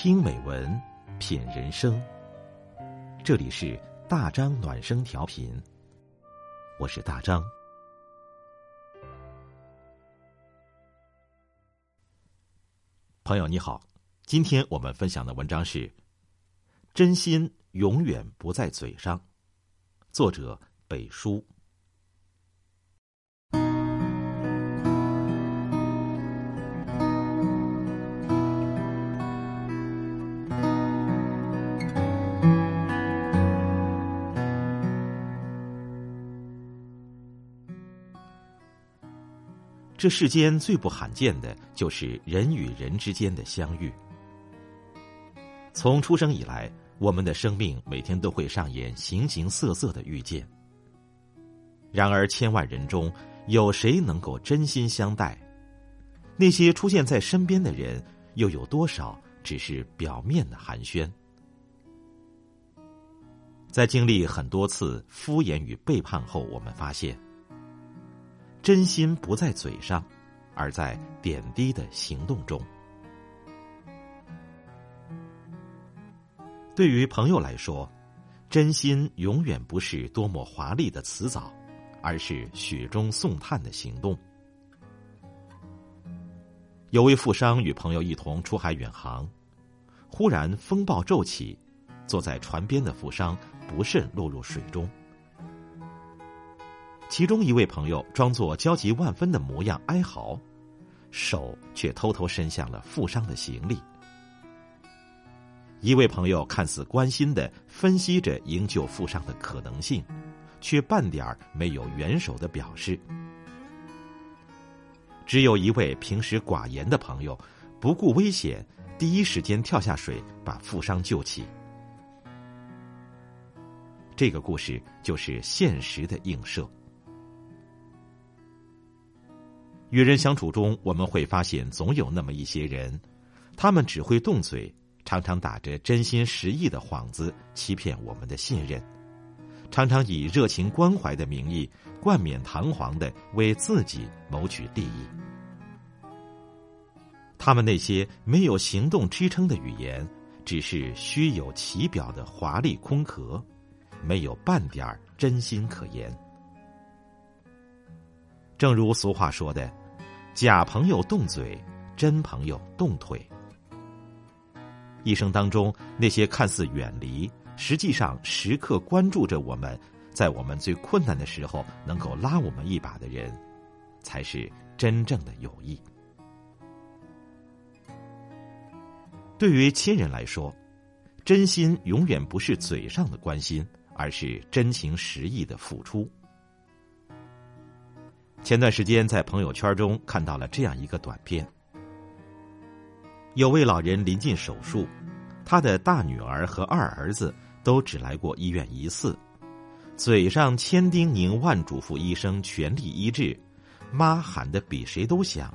听美文，品人生。这里是大张暖声调频，我是大张。朋友你好，今天我们分享的文章是：真心永远不在嘴上。作者北叔。这世间最不罕见的就是人与人之间的相遇。从出生以来，我们的生命每天都会上演形形色色的遇见。然而，千万人中有谁能够真心相待？那些出现在身边的人，又有多少只是表面的寒暄？在经历很多次敷衍与背叛后，我们发现。真心不在嘴上，而在点滴的行动中。对于朋友来说，真心永远不是多么华丽的辞藻，而是雪中送炭的行动。有位富商与朋友一同出海远航，忽然风暴骤起，坐在船边的富商不慎落入水中。其中一位朋友装作焦急万分的模样哀嚎，手却偷偷伸向了富商的行李。一位朋友看似关心的分析着营救富商的可能性，却半点儿没有援手的表示。只有一位平时寡言的朋友，不顾危险，第一时间跳下水把富商救起。这个故事就是现实的映射。与人相处中，我们会发现总有那么一些人，他们只会动嘴，常常打着真心实意的幌子欺骗我们的信任，常常以热情关怀的名义冠冕堂皇的为自己谋取利益。他们那些没有行动支撑的语言，只是虚有其表的华丽空壳，没有半点真心可言。正如俗话说的。假朋友动嘴，真朋友动腿。一生当中，那些看似远离，实际上时刻关注着我们，在我们最困难的时候能够拉我们一把的人，才是真正的友谊。对于亲人来说，真心永远不是嘴上的关心，而是真情实意的付出。前段时间在朋友圈中看到了这样一个短片：有位老人临近手术，他的大女儿和二儿子都只来过医院一次，嘴上千叮咛万嘱咐医生全力医治，妈喊的比谁都响，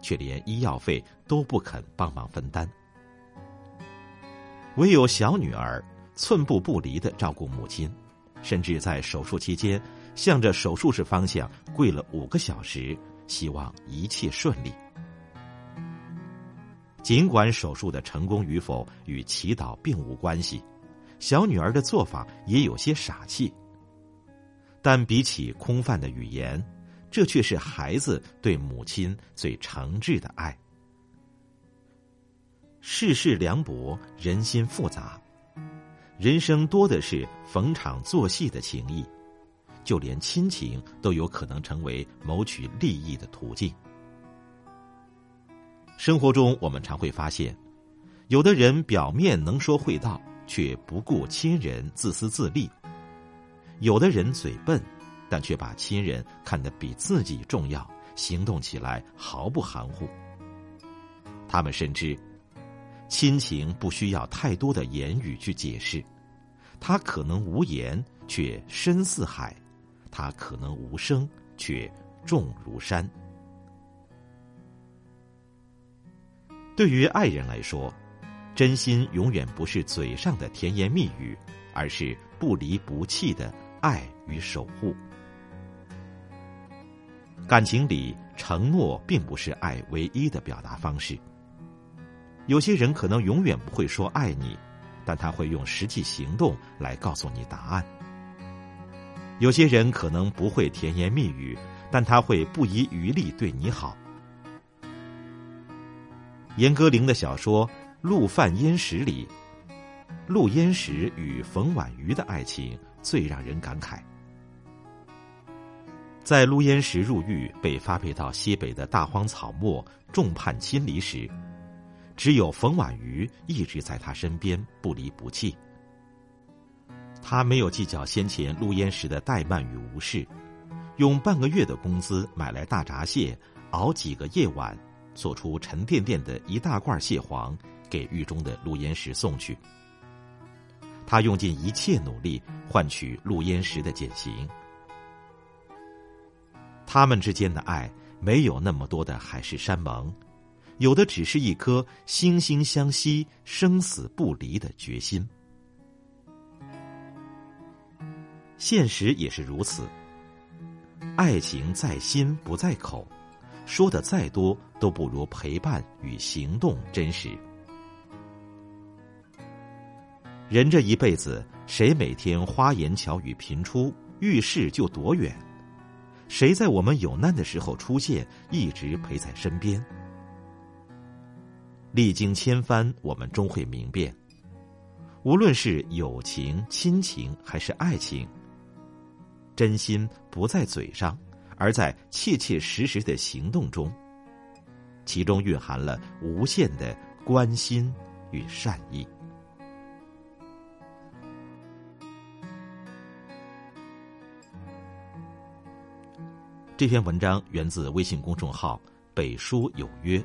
却连医药费都不肯帮忙分担。唯有小女儿寸步不离的照顾母亲，甚至在手术期间。向着手术室方向跪了五个小时，希望一切顺利。尽管手术的成功与否与祈祷并无关系，小女儿的做法也有些傻气。但比起空泛的语言，这却是孩子对母亲最诚挚的爱。世事凉薄，人心复杂，人生多的是逢场作戏的情谊。就连亲情都有可能成为谋取利益的途径。生活中，我们常会发现，有的人表面能说会道，却不顾亲人，自私自利；有的人嘴笨，但却把亲人看得比自己重要，行动起来毫不含糊。他们深知，亲情不需要太多的言语去解释，他可能无言，却深似海。他可能无声，却重如山。对于爱人来说，真心永远不是嘴上的甜言蜜语，而是不离不弃的爱与守护。感情里，承诺并不是爱唯一的表达方式。有些人可能永远不会说爱你，但他会用实际行动来告诉你答案。有些人可能不会甜言蜜语，但他会不遗余力对你好。严歌苓的小说《陆犯焉识》里，陆焉识与冯婉瑜的爱情最让人感慨。在陆焉识入狱被发配到西北的大荒草漠，众叛亲离时，只有冯婉瑜一直在他身边不离不弃。他没有计较先前陆焉识的怠慢与无视，用半个月的工资买来大闸蟹，熬几个夜晚，做出沉甸甸的一大罐蟹黄，给狱中的陆焉识送去。他用尽一切努力换取陆焉识的减刑。他们之间的爱没有那么多的海誓山盟，有的只是一颗惺惺相惜、生死不离的决心。现实也是如此。爱情在心不在口，说的再多都不如陪伴与行动真实。人这一辈子，谁每天花言巧语频出，遇事就躲远？谁在我们有难的时候出现，一直陪在身边？历经千帆，我们终会明辨。无论是友情、亲情还是爱情，真心不在嘴上，而在切切实实的行动中。其中蕴含了无限的关心与善意。这篇文章源自微信公众号“北书有约”。